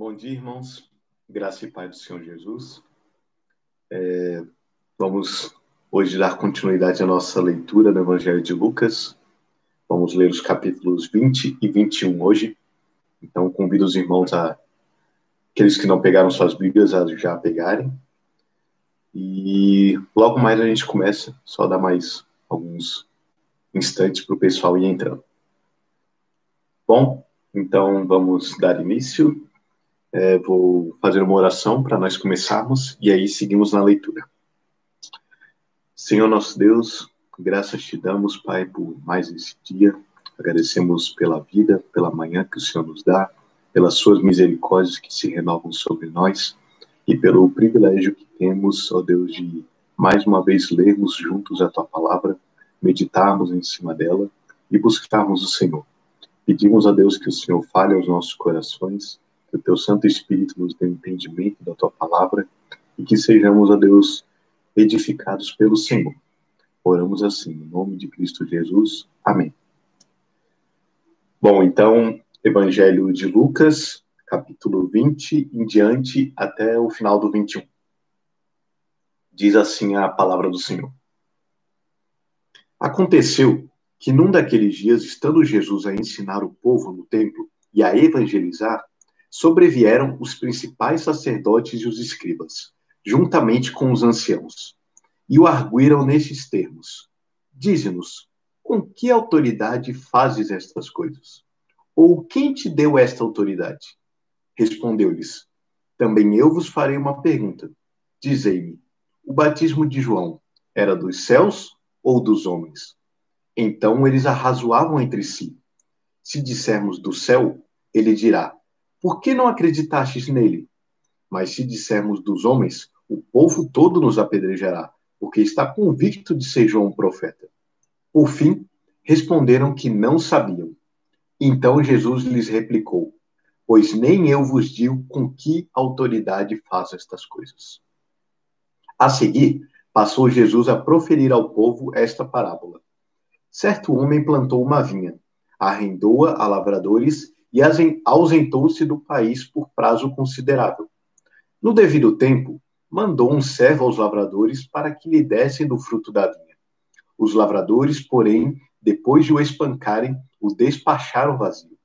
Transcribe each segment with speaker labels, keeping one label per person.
Speaker 1: Bom dia, irmãos. Graça e paz do Senhor Jesus. É, vamos hoje dar continuidade à nossa leitura do Evangelho de Lucas. Vamos ler os capítulos 20 e 21 hoje. Então, convido os irmãos a aqueles que não pegaram suas Bíblias a já pegarem. E logo mais a gente começa, só dar mais alguns instantes para o pessoal ir entrando. Bom, então vamos dar início. É, vou fazer uma oração para nós começarmos e aí seguimos na leitura. Senhor nosso Deus, graças te damos, Pai, por mais esse dia. Agradecemos pela vida, pela manhã que o Senhor nos dá, pelas suas misericórdias que se renovam sobre nós e pelo privilégio que temos, ó Deus, de mais uma vez lermos juntos a tua palavra, meditarmos em cima dela e buscarmos o Senhor. Pedimos a Deus que o Senhor fale aos nossos corações, que o teu Santo Espírito nos dê entendimento da tua palavra e que sejamos, a Deus, edificados pelo Senhor. Oramos assim, em nome de Cristo Jesus. Amém. Bom, então, Evangelho de Lucas, capítulo 20 em diante até o final do 21. Diz assim a palavra do Senhor. Aconteceu que num daqueles dias, estando Jesus a ensinar o povo no templo e a evangelizar, sobrevieram os principais sacerdotes e os escribas, juntamente com os anciãos, e o arguíram nestes termos: Dize-nos, com que autoridade fazes estas coisas? Ou quem te deu esta autoridade? Respondeu-lhes: Também eu vos farei uma pergunta. Dizei-me: o batismo de João era dos céus ou dos homens? Então eles arrazoavam entre si. Se dissermos do céu, ele dirá: Por que não acreditastes nele? Mas se dissermos dos homens, o povo todo nos apedrejará, porque está convicto de ser João um profeta. Por fim, responderam que não sabiam. Então Jesus lhes replicou: pois nem eu vos digo com que autoridade faço estas coisas. A seguir, passou Jesus a proferir ao povo esta parábola. Certo homem plantou uma vinha, arrendou-a a lavradores e ausentou-se do país por prazo considerável. No devido tempo, mandou um servo aos lavradores para que lhe dessem do fruto da vinha. Os lavradores, porém, depois de o espancarem, o despacharam vazio.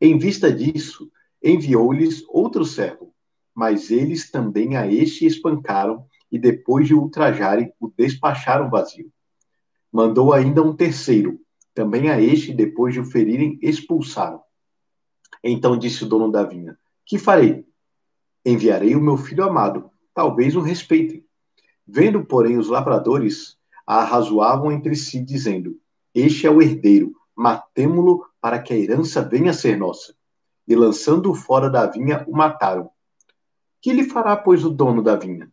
Speaker 1: Em vista disso, enviou-lhes outro servo, mas eles também a este espancaram e depois de ultrajarem, o despacharam vazio. Mandou ainda um terceiro, também a este, depois de o ferirem, expulsaram. Então disse o dono da vinha: Que farei? Enviarei o meu filho amado, talvez o respeitem. Vendo, porém, os lavradores, arrazoavam entre si, dizendo: Este é o herdeiro, matemo-lo para que a herança venha a ser nossa. E lançando-o fora da vinha, o mataram. Que lhe fará, pois, o dono da vinha?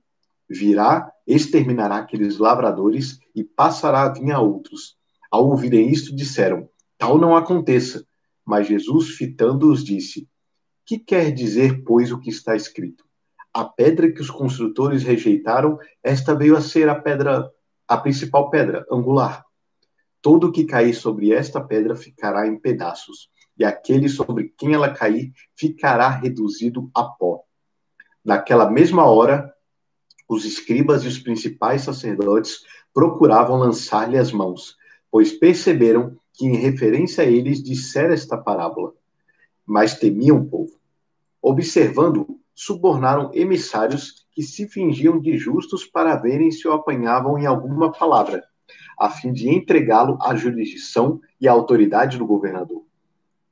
Speaker 1: Virá, exterminará aqueles lavradores e passará a vinha a outros. Ao ouvirem isto, disseram: Tal não aconteça. Mas Jesus, fitando-os, disse: Que quer dizer, pois, o que está escrito? A pedra que os construtores rejeitaram, esta veio a ser a pedra, a principal pedra angular. Todo o que cair sobre esta pedra ficará em pedaços, e aquele sobre quem ela cair ficará reduzido a pó. Naquela mesma hora, os escribas e os principais sacerdotes procuravam lançar-lhe as mãos, pois perceberam que, em referência a eles, dissera esta parábola. Mas temiam o povo. Observando, subornaram emissários que se fingiam de justos para verem se o apanhavam em alguma palavra a fim de entregá-lo à jurisdição e à autoridade do governador.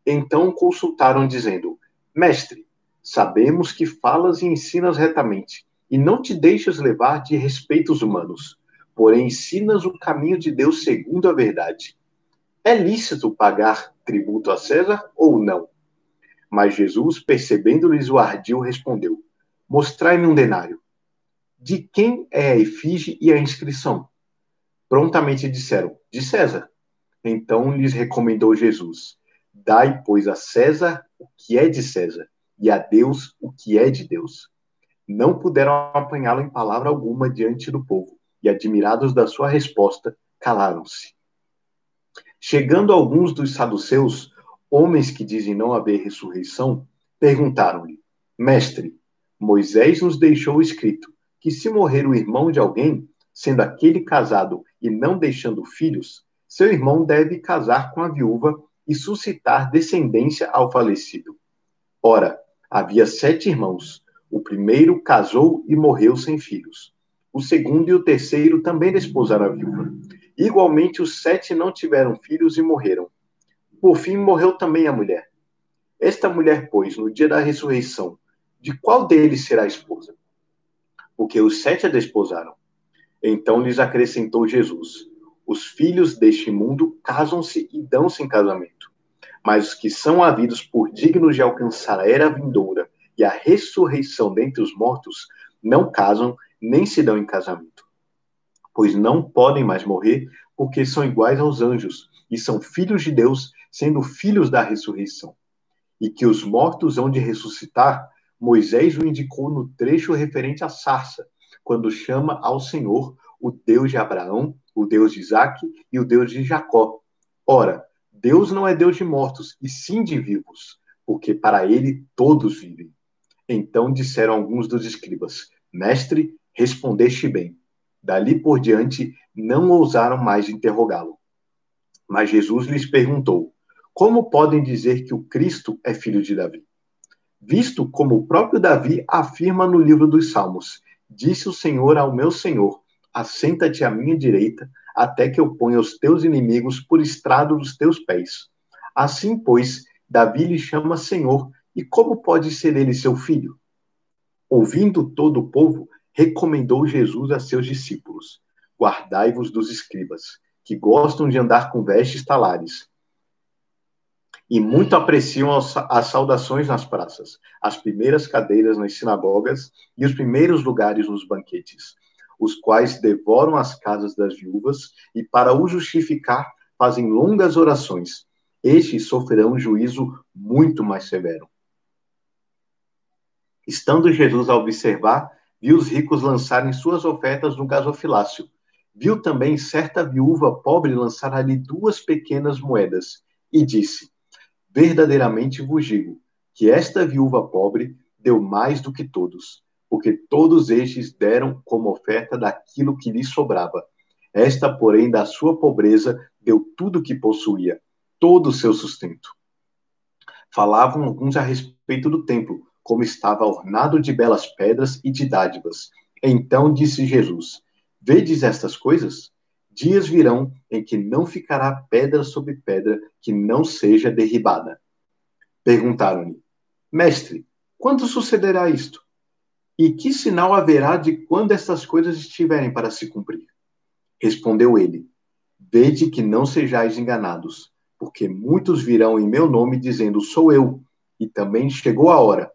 Speaker 1: Então consultaram, dizendo: Mestre, sabemos que falas e ensinas retamente, e não te deixas levar de respeitos humanos, porém ensinas o caminho de Deus segundo a verdade. É lícito pagar tributo a César ou não? Mas Jesus, percebendo-lhes o ardil, respondeu: Mostrai-me um denário. De quem é a efígie e a inscrição? Prontamente disseram: De César. Então lhes recomendou Jesus: Dai, pois, a César o que é de César, e a Deus o que é de Deus. Não puderam apanhá-lo em palavra alguma diante do povo, e admirados da sua resposta, calaram-se. Chegando alguns dos saduceus, homens que dizem não haver ressurreição, perguntaram-lhe: Mestre, Moisés nos deixou escrito que se morrer o irmão de alguém, sendo aquele casado e não deixando filhos, seu irmão deve casar com a viúva e suscitar descendência ao falecido. Ora, havia sete irmãos. O primeiro casou e morreu sem filhos. O segundo e o terceiro também desposaram a viúva. Igualmente, os sete não tiveram filhos e morreram. Por fim, morreu também a mulher. Esta mulher, pois, no dia da ressurreição, de qual deles será esposa? Porque os sete a desposaram. Então lhes acrescentou Jesus: Os filhos deste mundo casam-se e dão-se em casamento. Mas os que são havidos por dignos de alcançar a era vindoura e a ressurreição dentre os mortos não casam nem se dão em casamento. Pois não podem mais morrer, porque são iguais aos anjos e são filhos de Deus, sendo filhos da ressurreição e que os mortos hão de ressuscitar, Moisés o indicou no trecho referente à sarça, quando chama ao Senhor o Deus de Abraão, o Deus de Isaac e o Deus de Jacó. Ora, Deus não é Deus de mortos, e sim de vivos, porque para ele todos vivem. Então disseram alguns dos escribas: Mestre, respondeste bem. Dali por diante não ousaram mais interrogá-lo. Mas Jesus lhes perguntou: como podem dizer que o Cristo é filho de Davi? Visto como o próprio Davi afirma no livro dos Salmos: Disse o Senhor ao meu Senhor: Assenta-te à minha direita, até que eu ponha os teus inimigos por estrado dos teus pés. Assim, pois, Davi lhe chama Senhor, e como pode ser ele seu filho? Ouvindo todo o povo, recomendou Jesus a seus discípulos: Guardai-vos dos escribas, que gostam de andar com vestes talares e muito apreciam as saudações nas praças, as primeiras cadeiras nas sinagogas e os primeiros lugares nos banquetes, os quais devoram as casas das viúvas e, para o justificar, fazem longas orações. Estes sofrerão juízo muito mais severo. Estando Jesus a observar, viu os ricos lançarem suas ofertas no gasofilácio. Viu também certa viúva pobre lançar ali duas pequenas moedas e disse: Verdadeiramente vos digo que esta viúva pobre deu mais do que todos, porque todos estes deram como oferta daquilo que lhes sobrava. Esta, porém, da sua pobreza, deu tudo o que possuía, todo o seu sustento. Falavam alguns a respeito do templo, como estava ornado de belas pedras e de dádivas. Então disse Jesus: Vedes estas coisas? Dias virão em que não ficará pedra sobre pedra que não seja derribada. Perguntaram-lhe: Mestre, quando sucederá isto? E que sinal haverá de quando estas coisas estiverem para se cumprir? Respondeu ele: Vede que não sejais enganados, porque muitos virão em meu nome dizendo: Sou eu, e também chegou a hora.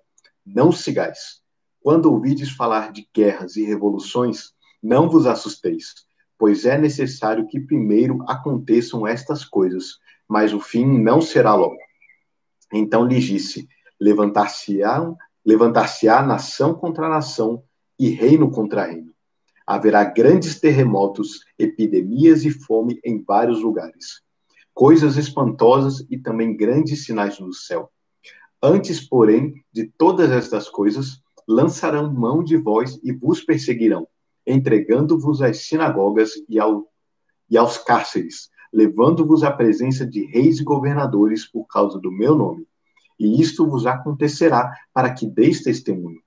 Speaker 1: Não sigais. Quando ouvides falar de guerras e revoluções, não vos assusteis pois é necessário que primeiro aconteçam estas coisas, mas o fim não será logo. Então lhe disse: levantar-se-á levantar-se-á nação contra nação e reino contra reino. Haverá grandes terremotos, epidemias e fome em vários lugares. Coisas espantosas e também grandes sinais no céu. Antes, porém, de todas estas coisas, lançarão mão de vós e vos perseguirão entregando-vos às sinagogas e, ao, e aos cárceres, levando-vos à presença de reis e governadores por causa do meu nome. E isto vos acontecerá para que deis testemunho.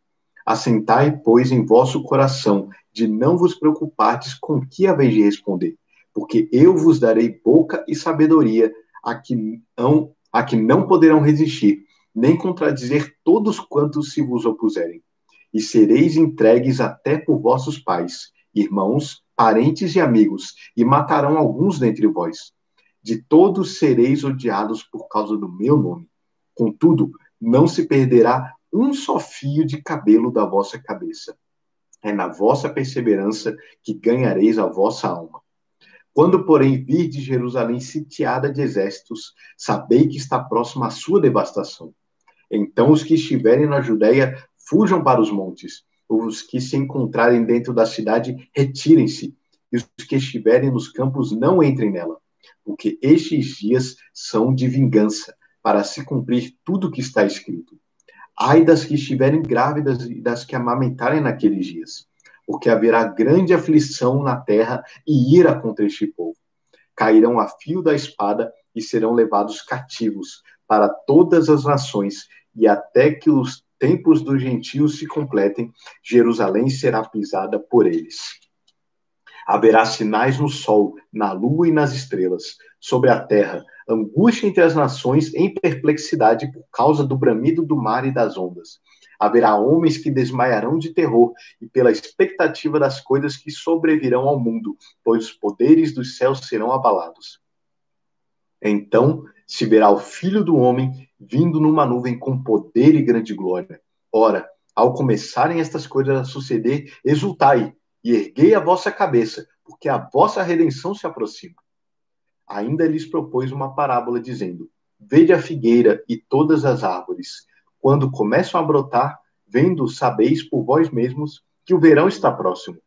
Speaker 1: Assentai, pois, em vosso coração, de não vos preocupardes com que haveis de responder, porque eu vos darei boca e sabedoria a que não, a que não poderão resistir, nem contradizer todos quantos se vos opuserem e sereis entregues até por vossos pais, irmãos, parentes e amigos, e matarão alguns dentre vós. De todos sereis odiados por causa do meu nome. Contudo, não se perderá um só fio de cabelo da vossa cabeça. É na vossa perseverança que ganhareis a vossa alma. Quando, porém, virdes Jerusalém sitiada de exércitos, sabei que está próxima a sua devastação. Então os que estiverem na Judéia fujam para os montes. Os que se encontrarem dentro da cidade, retirem-se. E os que estiverem nos campos, não entrem nela. Porque estes dias são de vingança, para se cumprir tudo o que está escrito. Ai das que estiverem grávidas e das que amamentarem naqueles dias, porque haverá grande aflição na terra e ira contra este povo. Cairão a fio da espada e serão levados cativos para todas as nações, e até que os tempos dos gentios se completem, Jerusalém será pisada por eles. Haverá sinais no sol, na lua e nas estrelas, sobre a terra, angústia entre as nações em perplexidade por causa do bramido do mar e das ondas. Haverá homens que desmaiarão de terror e pela expectativa das coisas que sobrevirão ao mundo, pois os poderes dos céus serão abalados. Então se verá o Filho do Homem vindo numa nuvem com poder e grande glória. Ora, ao começarem estas coisas a suceder, exultai e erguei a vossa cabeça, porque a vossa redenção se aproxima. Ainda lhes propôs uma parábola, dizendo: Vede a figueira e todas as árvores. Quando começam a brotar, vendo, sabeis por vós mesmos que o verão está próximo.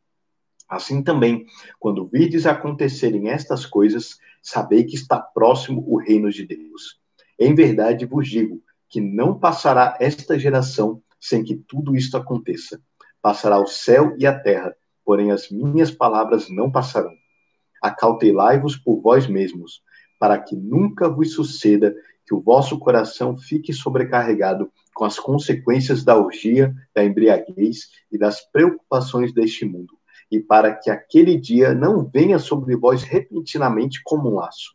Speaker 1: Assim também, quando virdes acontecerem estas coisas, sabei que está próximo o reino de Deus. Em verdade vos digo que não passará esta geração sem que tudo isto aconteça. Passará o céu e a terra, porém as minhas palavras não passarão. Acautelai-vos por vós mesmos, para que nunca vos suceda que o vosso coração fique sobrecarregado com as consequências da orgia, da embriaguez e das preocupações deste mundo, e para que aquele dia não venha sobre vós repentinamente como um laço,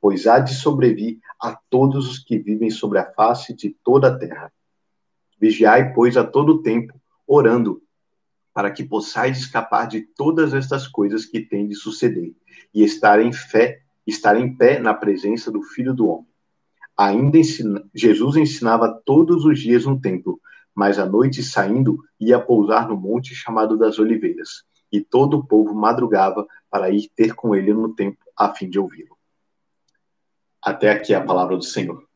Speaker 1: pois há de sobrevir a todos os que vivem sobre a face de toda a terra. Vigiai, pois, a todo tempo, orando, para que possais escapar de todas estas coisas que têm de suceder, e estar em fé, estar em pé na presença do Filho do Homem. Ainda ensina, Jesus ensinava todos os dias no templo, mas à noite saindo ia pousar no monte chamado das Oliveiras, e todo o povo madrugava para ir ter com ele no templo a fim de ouvi-lo. Até aqui a palavra do Senhor.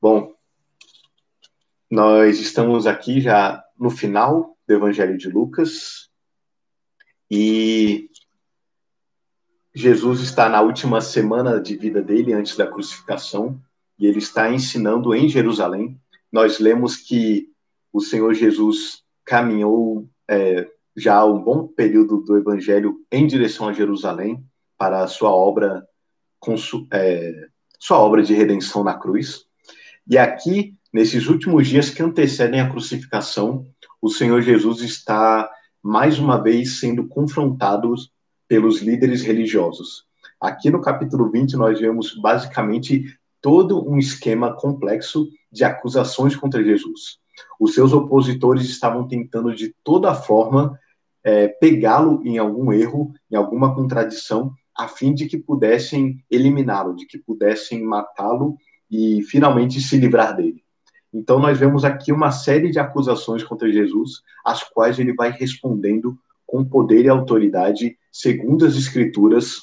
Speaker 1: Bom, nós estamos aqui já no final do Evangelho de Lucas e Jesus está na última semana de vida dele antes da crucificação e ele está ensinando em Jerusalém. Nós lemos que o Senhor Jesus caminhou é, já um bom período do Evangelho em direção a Jerusalém para a sua obra, é, sua obra de redenção na cruz. E aqui Nesses últimos dias que antecedem a crucificação, o Senhor Jesus está mais uma vez sendo confrontado pelos líderes religiosos. Aqui no capítulo 20, nós vemos basicamente todo um esquema complexo de acusações contra Jesus. Os seus opositores estavam tentando de toda forma é, pegá-lo em algum erro, em alguma contradição, a fim de que pudessem eliminá-lo, de que pudessem matá-lo e finalmente se livrar dele. Então, nós vemos aqui uma série de acusações contra Jesus, as quais ele vai respondendo com poder e autoridade, segundo as Escrituras,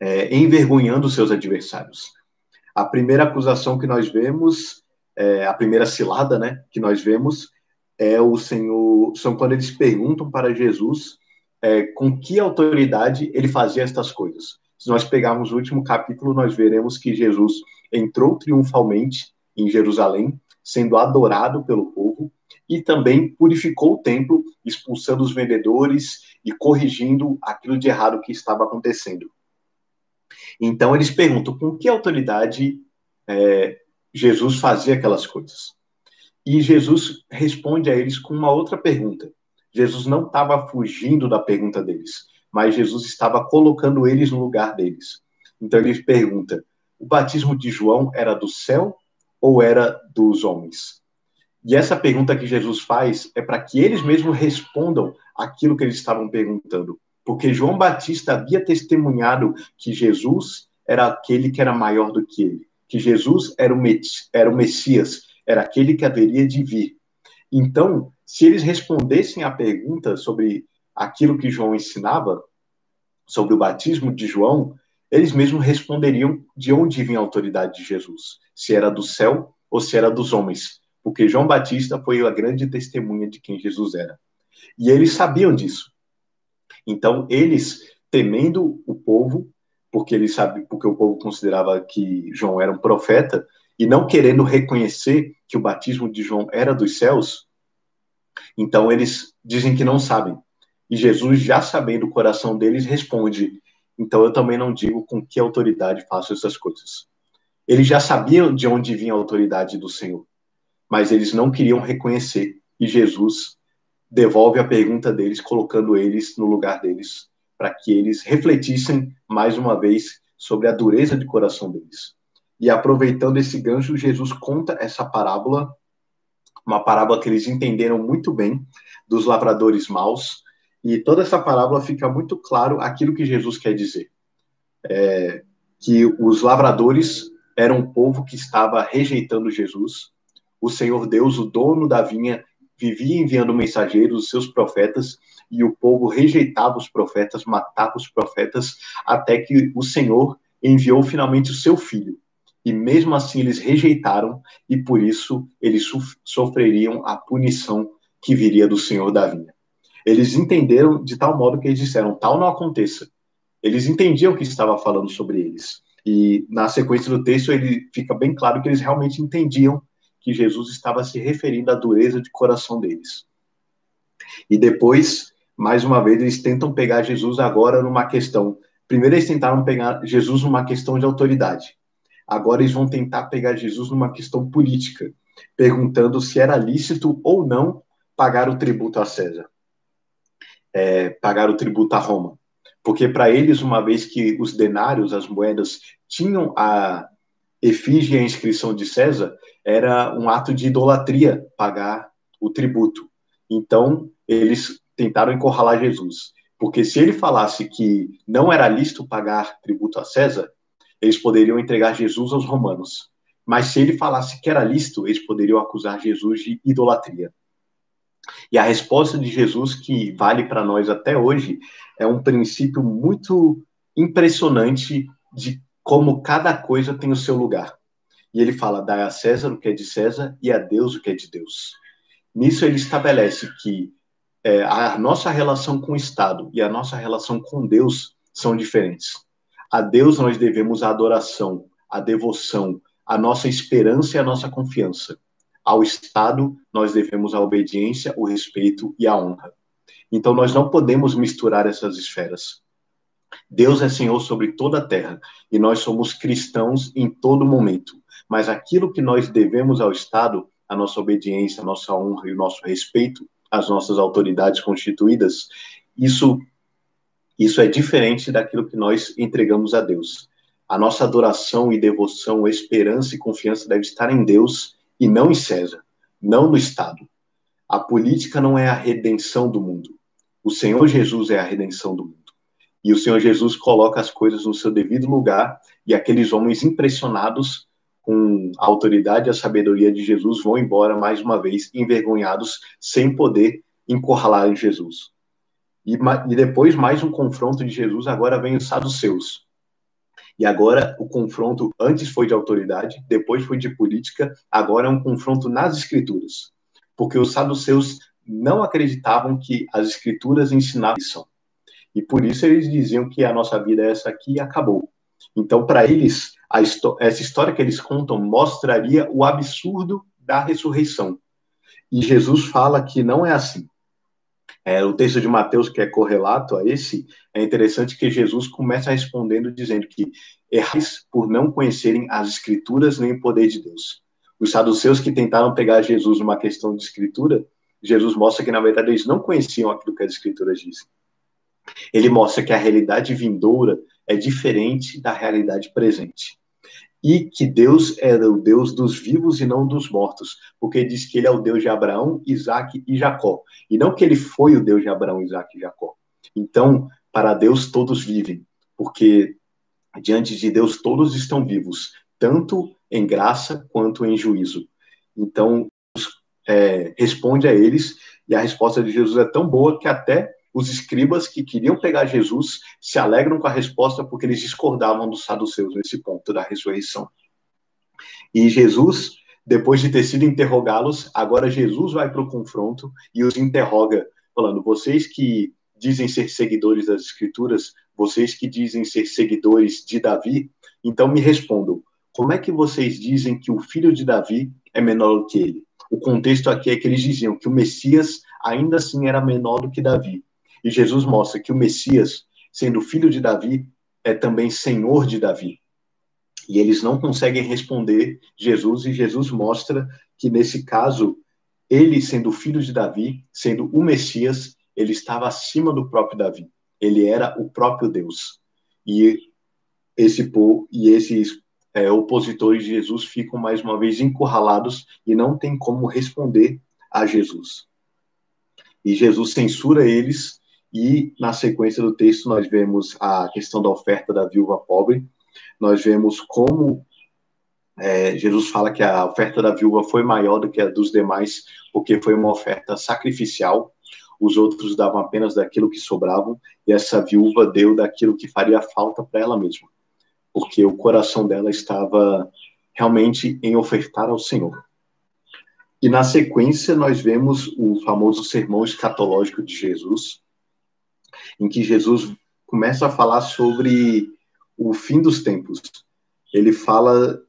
Speaker 1: é, envergonhando seus adversários. A primeira acusação que nós vemos, é, a primeira cilada, né, que nós vemos, é o Senhor, são quando eles perguntam para Jesus é, com que autoridade ele fazia estas coisas. Se nós pegarmos o último capítulo, nós veremos que Jesus entrou triunfalmente em Jerusalém, sendo adorado pelo povo, e também purificou o templo, expulsando os vendedores e corrigindo aquilo de errado que estava acontecendo. Então eles perguntam com que autoridade é, Jesus fazia aquelas coisas. E Jesus responde a eles com uma outra pergunta. Jesus não estava fugindo da pergunta deles, mas Jesus estava colocando eles no lugar deles. Então ele pergunta: o batismo de João era do céu ou era dos homens? E essa pergunta que Jesus faz é para que eles mesmos respondam aquilo que eles estavam perguntando. Porque João Batista havia testemunhado que Jesus era aquele que era maior do que ele, que Jesus era o, era o Messias, era aquele que haveria de vir. Então, se eles respondessem à pergunta sobre aquilo que João ensinava, sobre o batismo de João, eles mesmos responderiam de onde vinha a autoridade de Jesus, se era do céu ou se era dos homens, porque João Batista foi a grande testemunha de quem Jesus era. E eles sabiam disso. Então, eles, temendo o povo, porque eles sabem, porque o povo considerava que João era um profeta, e não querendo reconhecer que o batismo de João era dos céus, então eles dizem que não sabem. E Jesus, já sabendo o coração deles, responde: Então eu também não digo com que autoridade faço essas coisas. Eles já sabiam de onde vinha a autoridade do Senhor, mas eles não queriam reconhecer. E Jesus devolve a pergunta deles, colocando eles no lugar deles, para que eles refletissem mais uma vez sobre a dureza de coração deles. E aproveitando esse gancho, Jesus conta essa parábola, uma parábola que eles entenderam muito bem, dos lavradores maus, e toda essa parábola fica muito claro aquilo que Jesus quer dizer. É, que os lavradores eram um povo que estava rejeitando Jesus. O Senhor Deus, o dono da vinha, vivia enviando mensageiros, os seus profetas, e o povo rejeitava os profetas, matava os profetas, até que o Senhor enviou finalmente o seu filho. E mesmo assim eles rejeitaram, e por isso eles sofreriam a punição que viria do Senhor da vinha. Eles entenderam de tal modo que eles disseram: tal não aconteça. Eles entendiam o que estava falando sobre eles. E na sequência do texto, ele fica bem claro que eles realmente entendiam que Jesus estava se referindo à dureza de coração deles. E depois, mais uma vez, eles tentam pegar Jesus agora numa questão. Primeiro, eles tentaram pegar Jesus numa questão de autoridade. Agora, eles vão tentar pegar Jesus numa questão política, perguntando se era lícito ou não pagar o tributo a César, é, pagar o tributo a Roma porque para eles, uma vez que os denários, as moedas, tinham a efígie a inscrição de César, era um ato de idolatria pagar o tributo. Então, eles tentaram encurralar Jesus, porque se ele falasse que não era lícito pagar tributo a César, eles poderiam entregar Jesus aos romanos. Mas se ele falasse que era lícito, eles poderiam acusar Jesus de idolatria. E a resposta de Jesus, que vale para nós até hoje, é um princípio muito impressionante de como cada coisa tem o seu lugar. E ele fala: dá a César o que é de César e a Deus o que é de Deus. Nisso ele estabelece que é, a nossa relação com o Estado e a nossa relação com Deus são diferentes. A Deus nós devemos a adoração, a devoção, a nossa esperança e a nossa confiança. Ao Estado, nós devemos a obediência, o respeito e a honra. Então, nós não podemos misturar essas esferas. Deus é Senhor sobre toda a terra e nós somos cristãos em todo momento. Mas aquilo que nós devemos ao Estado, a nossa obediência, a nossa honra e o nosso respeito às nossas autoridades constituídas, isso isso é diferente daquilo que nós entregamos a Deus. A nossa adoração e devoção, esperança e confiança deve estar em Deus e não em César, não no Estado. A política não é a redenção do mundo. O Senhor Jesus é a redenção do mundo. E o Senhor Jesus coloca as coisas no seu devido lugar, e aqueles homens impressionados com a autoridade e a sabedoria de Jesus vão embora mais uma vez envergonhados, sem poder encurralar Jesus. E, e depois mais um confronto de Jesus, agora vem os saduceus. E agora o confronto antes foi de autoridade, depois foi de política, agora é um confronto nas escrituras. Porque os saduceus não acreditavam que as escrituras ensinavam isso. E por isso eles diziam que a nossa vida é essa aqui e acabou. Então, para eles, essa história que eles contam mostraria o absurdo da ressurreição. E Jesus fala que não é assim. É, o texto de Mateus, que é correlato a esse, é interessante que Jesus começa respondendo dizendo que errais por não conhecerem as escrituras nem o poder de Deus. Os saduceus que tentaram pegar Jesus numa questão de escritura, Jesus mostra que, na verdade, eles não conheciam aquilo que as escrituras dizem. Ele mostra que a realidade vindoura é diferente da realidade presente e que Deus era o Deus dos vivos e não dos mortos, porque diz que ele é o Deus de Abraão, Isaac e Jacó, e não que ele foi o Deus de Abraão, Isaac e Jacó. Então, para Deus todos vivem, porque diante de Deus todos estão vivos, tanto em graça quanto em juízo. Então, é, responde a eles, e a resposta de Jesus é tão boa que até os escribas que queriam pegar Jesus se alegram com a resposta porque eles discordavam dos saduceus nesse ponto da ressurreição. E Jesus, depois de ter sido interrogá-los, agora Jesus vai para o confronto e os interroga, falando: vocês que dizem ser seguidores das Escrituras, vocês que dizem ser seguidores de Davi, então me respondam: como é que vocês dizem que o filho de Davi é menor do que ele? O contexto aqui é que eles diziam que o Messias ainda assim era menor do que Davi. E Jesus mostra que o Messias, sendo filho de Davi, é também senhor de Davi. E eles não conseguem responder Jesus, e Jesus mostra que, nesse caso, ele, sendo filho de Davi, sendo o Messias, ele estava acima do próprio Davi. Ele era o próprio Deus. E esse povo e esses é, opositores de Jesus ficam mais uma vez encurralados e não tem como responder a Jesus. E Jesus censura eles e na sequência do texto nós vemos a questão da oferta da viúva pobre. Nós vemos como é, Jesus fala que a oferta da viúva foi maior do que a dos demais, porque foi uma oferta sacrificial. Os outros davam apenas daquilo que sobravam, e essa viúva deu daquilo que faria falta para ela mesma porque o coração dela estava realmente em ofertar ao Senhor. E na sequência nós vemos o famoso sermão escatológico de Jesus, em que Jesus começa a falar sobre o fim dos tempos. Ele fala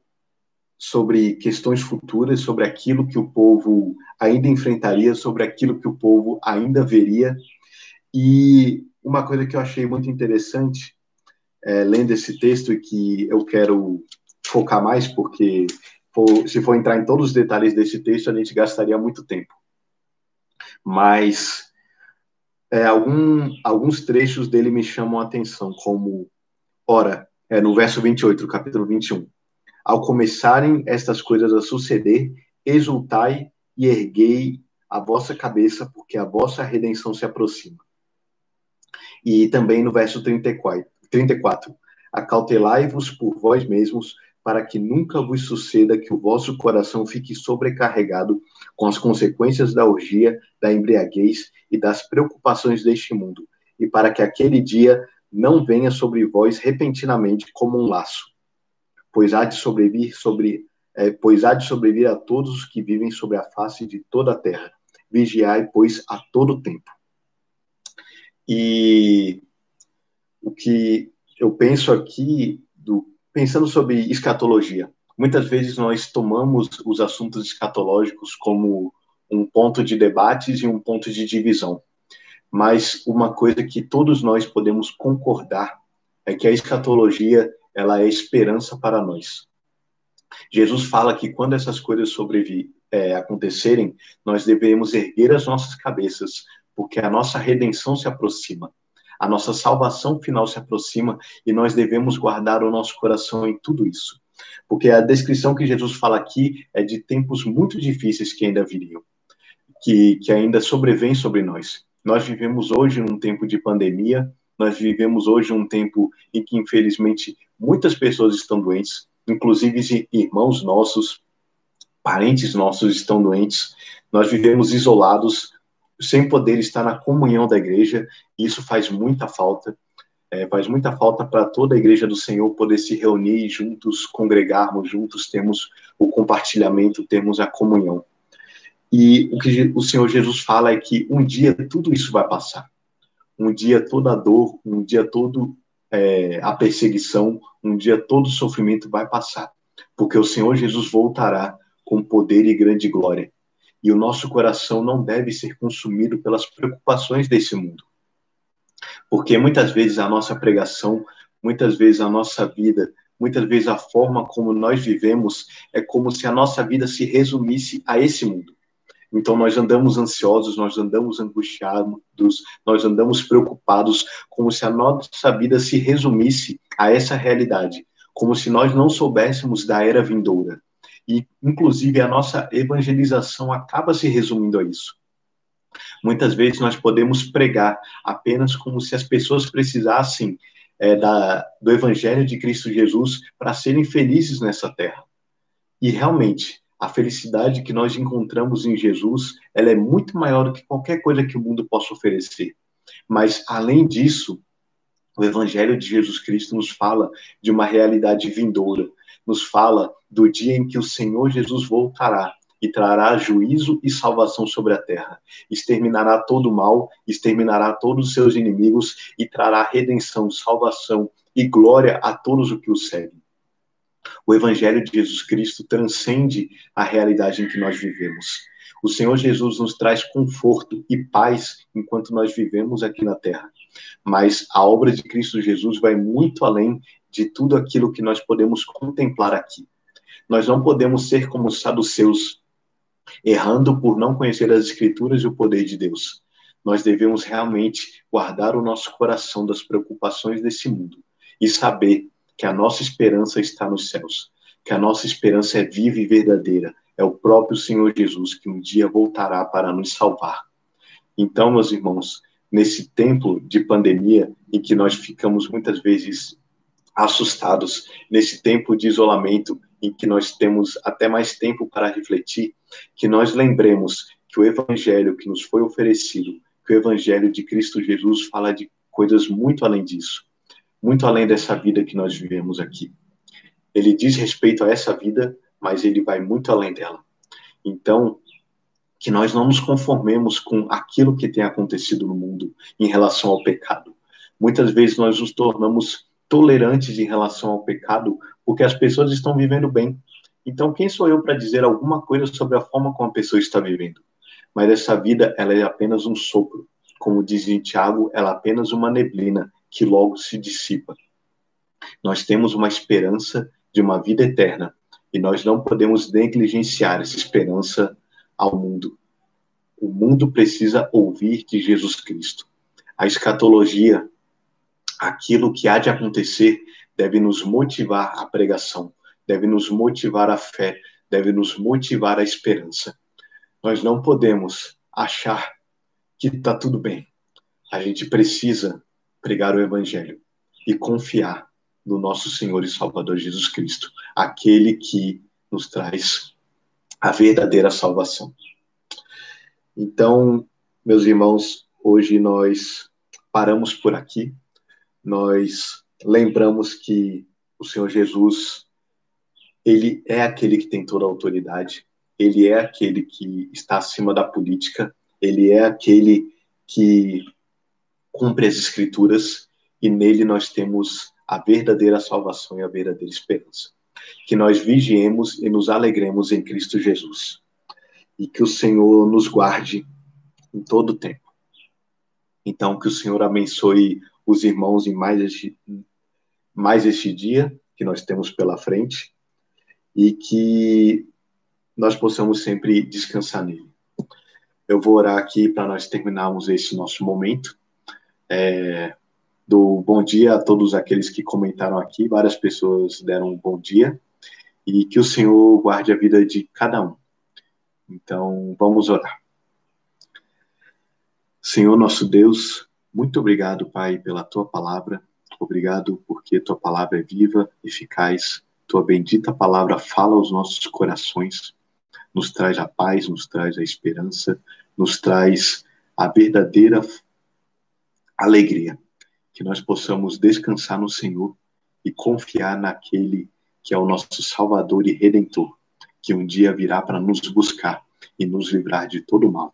Speaker 1: sobre questões futuras, sobre aquilo que o povo ainda enfrentaria, sobre aquilo que o povo ainda veria. E uma coisa que eu achei muito interessante é, lendo esse texto e que eu quero focar mais, porque for, se for entrar em todos os detalhes desse texto, a gente gastaria muito tempo. Mas é, algum, alguns trechos dele me chamam a atenção, como, ora, é, no verso 28, do capítulo 21. Ao começarem estas coisas a suceder, exultai e erguei a vossa cabeça, porque a vossa redenção se aproxima. E também no verso 34, 34. Acautelai-vos por vós mesmos, para que nunca vos suceda que o vosso coração fique sobrecarregado com as consequências da orgia, da embriaguez e das preocupações deste mundo, e para que aquele dia não venha sobre vós repentinamente como um laço, pois há de sobrevir sobre é, pois há de a todos os que vivem sobre a face de toda a terra. Vigiai, pois, a todo tempo. E o que eu penso aqui, do, pensando sobre escatologia, muitas vezes nós tomamos os assuntos escatológicos como um ponto de debates e um ponto de divisão. Mas uma coisa que todos nós podemos concordar é que a escatologia ela é esperança para nós. Jesus fala que quando essas coisas sobrevi, é, acontecerem, nós devemos erguer as nossas cabeças, porque a nossa redenção se aproxima a nossa salvação final se aproxima e nós devemos guardar o nosso coração em tudo isso. Porque a descrição que Jesus fala aqui é de tempos muito difíceis que ainda viriam, que, que ainda sobrevêm sobre nós. Nós vivemos hoje num tempo de pandemia, nós vivemos hoje um tempo em que, infelizmente, muitas pessoas estão doentes, inclusive irmãos nossos, parentes nossos estão doentes. Nós vivemos isolados, sem poder estar na comunhão da igreja, e isso faz muita falta. É, faz muita falta para toda a igreja do Senhor poder se reunir juntos, congregarmos juntos, termos o compartilhamento, termos a comunhão. E o que o Senhor Jesus fala é que um dia tudo isso vai passar. Um dia toda a dor, um dia todo é, a perseguição, um dia todo o sofrimento vai passar. Porque o Senhor Jesus voltará com poder e grande glória e o nosso coração não deve ser consumido pelas preocupações desse mundo. Porque muitas vezes a nossa pregação, muitas vezes a nossa vida, muitas vezes a forma como nós vivemos é como se a nossa vida se resumisse a esse mundo. Então nós andamos ansiosos, nós andamos angustiados, nós andamos preocupados, como se a nossa vida se resumisse a essa realidade, como se nós não soubéssemos da era vindoura. E, inclusive, a nossa evangelização acaba se resumindo a isso. Muitas vezes nós podemos pregar apenas como se as pessoas precisassem é, da, do Evangelho de Cristo Jesus para serem felizes nessa terra. E realmente, a felicidade que nós encontramos em Jesus, ela é muito maior do que qualquer coisa que o mundo possa oferecer. Mas, além disso, o Evangelho de Jesus Cristo nos fala de uma realidade vindoura, nos fala do dia em que o Senhor Jesus voltará e trará juízo e salvação sobre a terra. Exterminará todo o mal, exterminará todos os seus inimigos e trará redenção, salvação e glória a todos os que o seguem. O Evangelho de Jesus Cristo transcende a realidade em que nós vivemos. O Senhor Jesus nos traz conforto e paz enquanto nós vivemos aqui na terra. Mas a obra de Cristo Jesus vai muito além de tudo aquilo que nós podemos contemplar aqui. Nós não podemos ser como os saduceus, errando por não conhecer as Escrituras e o poder de Deus. Nós devemos realmente guardar o nosso coração das preocupações desse mundo e saber que a nossa esperança está nos céus, que a nossa esperança é viva e verdadeira, é o próprio Senhor Jesus que um dia voltará para nos salvar. Então, meus irmãos, nesse tempo de pandemia em que nós ficamos muitas vezes assustados, nesse tempo de isolamento em que nós temos até mais tempo para refletir, que nós lembremos que o evangelho que nos foi oferecido, que o evangelho de Cristo Jesus fala de coisas muito além disso muito além dessa vida que nós vivemos aqui. Ele diz respeito a essa vida, mas ele vai muito além dela. Então, que nós não nos conformemos com aquilo que tem acontecido no mundo em relação ao pecado. Muitas vezes nós nos tornamos tolerantes em relação ao pecado porque as pessoas estão vivendo bem. Então, quem sou eu para dizer alguma coisa sobre a forma como a pessoa está vivendo? Mas essa vida, ela é apenas um sopro. Como diz em Tiago, ela é apenas uma neblina que logo se dissipa. Nós temos uma esperança de uma vida eterna e nós não podemos negligenciar essa esperança ao mundo. O mundo precisa ouvir de Jesus Cristo. A escatologia, aquilo que há de acontecer, deve nos motivar à pregação, deve nos motivar à fé, deve nos motivar à esperança. Nós não podemos achar que está tudo bem. A gente precisa pregar o Evangelho e confiar no nosso Senhor e Salvador Jesus Cristo, aquele que nos traz a verdadeira salvação. Então, meus irmãos, hoje nós paramos por aqui, nós lembramos que o Senhor Jesus, ele é aquele que tem toda a autoridade, ele é aquele que está acima da política, ele é aquele que cumpre as Escrituras e nele nós temos a verdadeira salvação e a verdadeira esperança. Que nós vigiemos e nos alegremos em Cristo Jesus. E que o Senhor nos guarde em todo o tempo. Então, que o Senhor abençoe os irmãos em mais este, mais este dia que nós temos pela frente e que nós possamos sempre descansar nele. Eu vou orar aqui para nós terminarmos esse nosso momento é, do bom dia a todos aqueles que comentaram aqui. Várias pessoas deram um bom dia e que o Senhor guarde a vida de cada um. Então, vamos orar. Senhor nosso Deus, muito obrigado, Pai, pela tua palavra. Obrigado porque tua palavra é viva, eficaz. Tua bendita palavra fala aos nossos corações, nos traz a paz, nos traz a esperança, nos traz a verdadeira alegria, que nós possamos descansar no Senhor e confiar naquele que é o nosso Salvador e Redentor, que um dia virá para nos buscar e nos livrar de todo mal.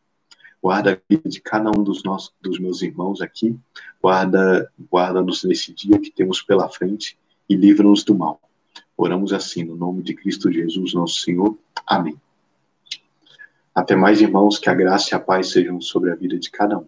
Speaker 1: Guarda a vida de cada um dos nossos, dos meus irmãos aqui, guarda, guarda-nos nesse dia que temos pela frente e livra-nos do mal. Oramos assim no nome de Cristo Jesus, nosso Senhor. Amém. Até mais, irmãos, que a graça e a paz sejam sobre a vida de cada um.